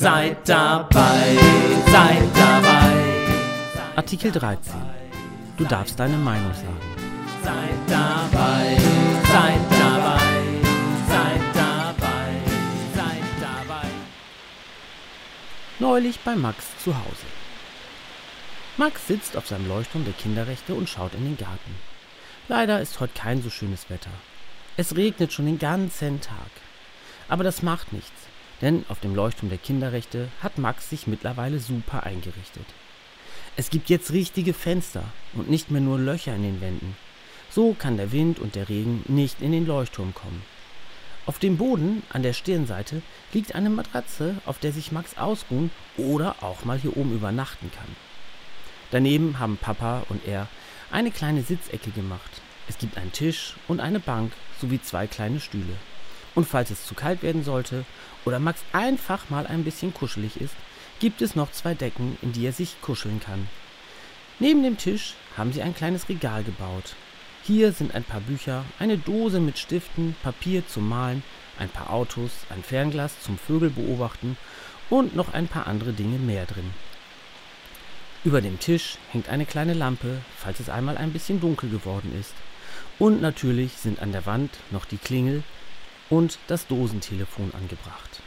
Seid dabei, seid dabei. Artikel 13. Du darfst deine Meinung sagen. Seid dabei, seid dabei, seid dabei, seid dabei. Neulich bei Max zu Hause. Max sitzt auf seinem Leuchtturm der Kinderrechte und schaut in den Garten. Leider ist heute kein so schönes Wetter. Es regnet schon den ganzen Tag. Aber das macht nichts, denn auf dem Leuchtturm der Kinderrechte hat Max sich mittlerweile super eingerichtet. Es gibt jetzt richtige Fenster und nicht mehr nur Löcher in den Wänden. So kann der Wind und der Regen nicht in den Leuchtturm kommen. Auf dem Boden an der Stirnseite liegt eine Matratze, auf der sich Max ausruhen oder auch mal hier oben übernachten kann. Daneben haben Papa und er eine kleine Sitzecke gemacht. Es gibt einen Tisch und eine Bank sowie zwei kleine Stühle. Und falls es zu kalt werden sollte oder Max einfach mal ein bisschen kuschelig ist, gibt es noch zwei Decken, in die er sich kuscheln kann. Neben dem Tisch haben sie ein kleines Regal gebaut. Hier sind ein paar Bücher, eine Dose mit Stiften, Papier zum Malen, ein paar Autos, ein Fernglas zum Vögel beobachten und noch ein paar andere Dinge mehr drin. Über dem Tisch hängt eine kleine Lampe, falls es einmal ein bisschen dunkel geworden ist. Und natürlich sind an der Wand noch die Klingel und das Dosentelefon angebracht.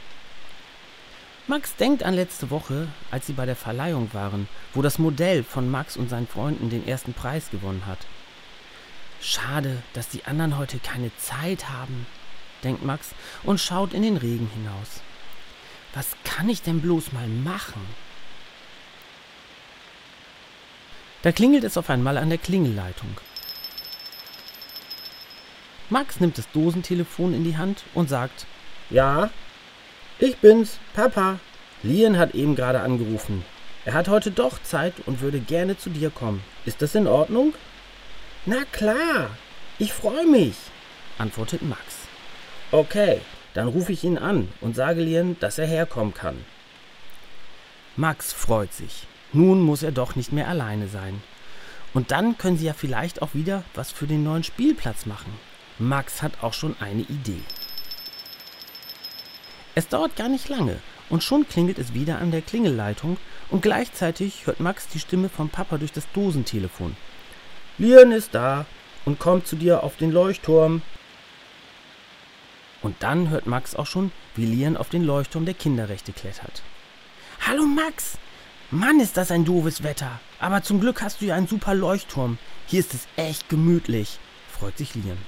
Max denkt an letzte Woche, als sie bei der Verleihung waren, wo das Modell von Max und seinen Freunden den ersten Preis gewonnen hat. Schade, dass die anderen heute keine Zeit haben, denkt Max und schaut in den Regen hinaus. Was kann ich denn bloß mal machen? Da klingelt es auf einmal an der Klingelleitung. Max nimmt das Dosentelefon in die Hand und sagt, Ja, ich bin's, Papa. Lian hat eben gerade angerufen. Er hat heute doch Zeit und würde gerne zu dir kommen. Ist das in Ordnung? Na klar, ich freue mich, antwortet Max. Okay, dann rufe ich ihn an und sage Lian, dass er herkommen kann. Max freut sich. Nun muss er doch nicht mehr alleine sein. Und dann können sie ja vielleicht auch wieder was für den neuen Spielplatz machen. Max hat auch schon eine Idee. Es dauert gar nicht lange und schon klingelt es wieder an der Klingelleitung und gleichzeitig hört Max die Stimme vom Papa durch das Dosentelefon. Lian ist da und kommt zu dir auf den Leuchtturm. Und dann hört Max auch schon, wie Lian auf den Leuchtturm der Kinderrechte klettert. Hallo Max! Mann, ist das ein doofes Wetter. Aber zum Glück hast du ja einen super Leuchtturm. Hier ist es echt gemütlich, freut sich Lian.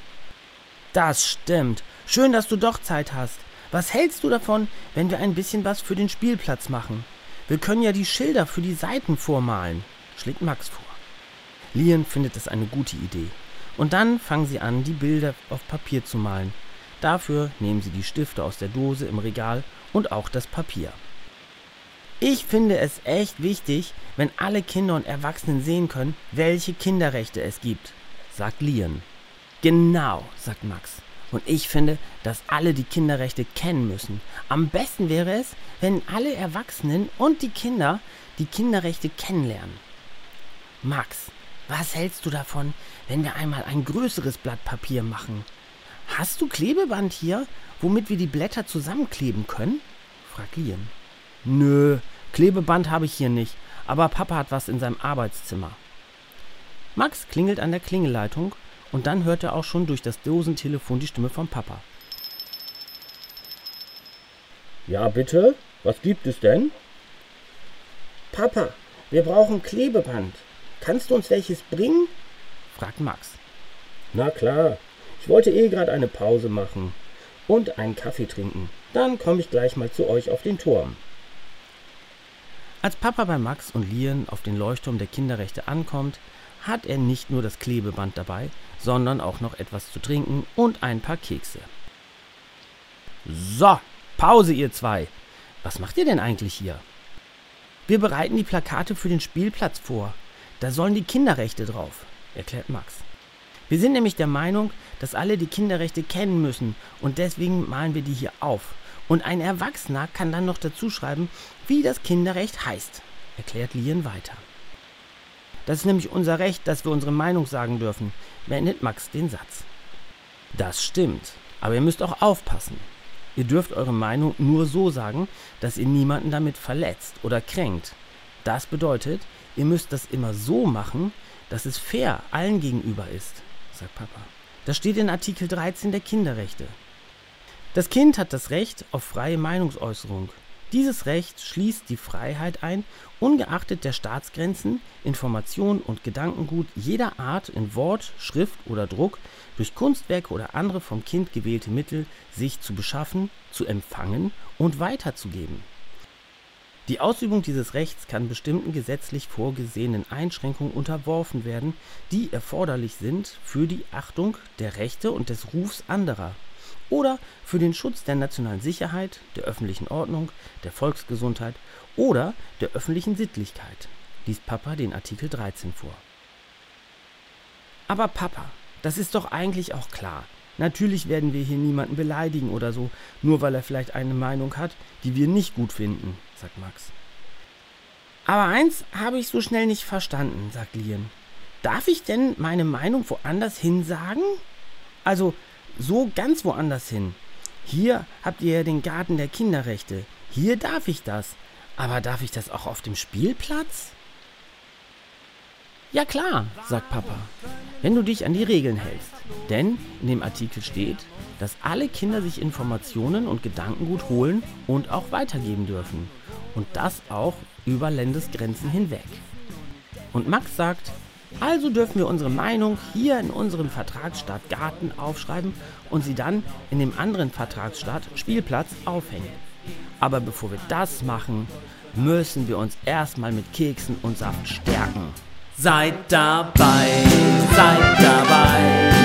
Das stimmt. Schön, dass du doch Zeit hast. Was hältst du davon, wenn wir ein bisschen was für den Spielplatz machen? Wir können ja die Schilder für die Seiten vormalen, schlägt Max vor. Lian findet das eine gute Idee. Und dann fangen sie an, die Bilder auf Papier zu malen. Dafür nehmen sie die Stifte aus der Dose im Regal und auch das Papier. Ich finde es echt wichtig, wenn alle Kinder und Erwachsenen sehen können, welche Kinderrechte es gibt, sagt Lian. Genau, sagt Max. Und ich finde, dass alle die Kinderrechte kennen müssen. Am besten wäre es, wenn alle Erwachsenen und die Kinder die Kinderrechte kennenlernen. Max, was hältst du davon, wenn wir einmal ein größeres Blatt Papier machen? Hast du Klebeband hier, womit wir die Blätter zusammenkleben können? fragt Lian. Nö, Klebeband habe ich hier nicht, aber Papa hat was in seinem Arbeitszimmer. Max klingelt an der Klingelleitung und dann hört er auch schon durch das Dosentelefon die Stimme vom Papa. Ja, bitte? Was gibt es denn? Papa, wir brauchen Klebeband. Kannst du uns welches bringen? fragt Max. Na klar, ich wollte eh gerade eine Pause machen und einen Kaffee trinken. Dann komme ich gleich mal zu euch auf den Turm. Als Papa bei Max und Lian auf den Leuchtturm der Kinderrechte ankommt, hat er nicht nur das Klebeband dabei, sondern auch noch etwas zu trinken und ein paar Kekse. So, Pause ihr zwei. Was macht ihr denn eigentlich hier? Wir bereiten die Plakate für den Spielplatz vor. Da sollen die Kinderrechte drauf, erklärt Max. Wir sind nämlich der Meinung, dass alle die Kinderrechte kennen müssen und deswegen malen wir die hier auf. Und ein Erwachsener kann dann noch dazu schreiben, wie das Kinderrecht heißt, erklärt Lien weiter. Das ist nämlich unser Recht, dass wir unsere Meinung sagen dürfen, beendet Max den Satz. Das stimmt, aber ihr müsst auch aufpassen. Ihr dürft eure Meinung nur so sagen, dass ihr niemanden damit verletzt oder kränkt. Das bedeutet, ihr müsst das immer so machen, dass es fair allen gegenüber ist, sagt Papa. Das steht in Artikel 13 der Kinderrechte. Das Kind hat das Recht auf freie Meinungsäußerung. Dieses Recht schließt die Freiheit ein, ungeachtet der Staatsgrenzen, Information und Gedankengut jeder Art in Wort, Schrift oder Druck durch Kunstwerke oder andere vom Kind gewählte Mittel sich zu beschaffen, zu empfangen und weiterzugeben. Die Ausübung dieses Rechts kann bestimmten gesetzlich vorgesehenen Einschränkungen unterworfen werden, die erforderlich sind für die Achtung der Rechte und des Rufs anderer oder für den Schutz der nationalen Sicherheit, der öffentlichen Ordnung, der Volksgesundheit oder der öffentlichen Sittlichkeit, liest Papa den Artikel 13 vor. Aber Papa, das ist doch eigentlich auch klar. Natürlich werden wir hier niemanden beleidigen oder so, nur weil er vielleicht eine Meinung hat, die wir nicht gut finden, sagt Max. Aber eins habe ich so schnell nicht verstanden, sagt Lien. Darf ich denn meine Meinung woanders hin sagen? Also so ganz woanders hin. Hier habt ihr ja den Garten der Kinderrechte. Hier darf ich das. Aber darf ich das auch auf dem Spielplatz? Ja klar, sagt Papa, wenn du dich an die Regeln hältst. Denn in dem Artikel steht, dass alle Kinder sich Informationen und Gedankengut holen und auch weitergeben dürfen. Und das auch über Landesgrenzen hinweg. Und Max sagt, also dürfen wir unsere Meinung hier in unserem Vertragsstaat Garten aufschreiben und sie dann in dem anderen Vertragsstaat Spielplatz aufhängen. Aber bevor wir das machen, müssen wir uns erstmal mit Keksen und Saft stärken. Seid dabei, seid dabei,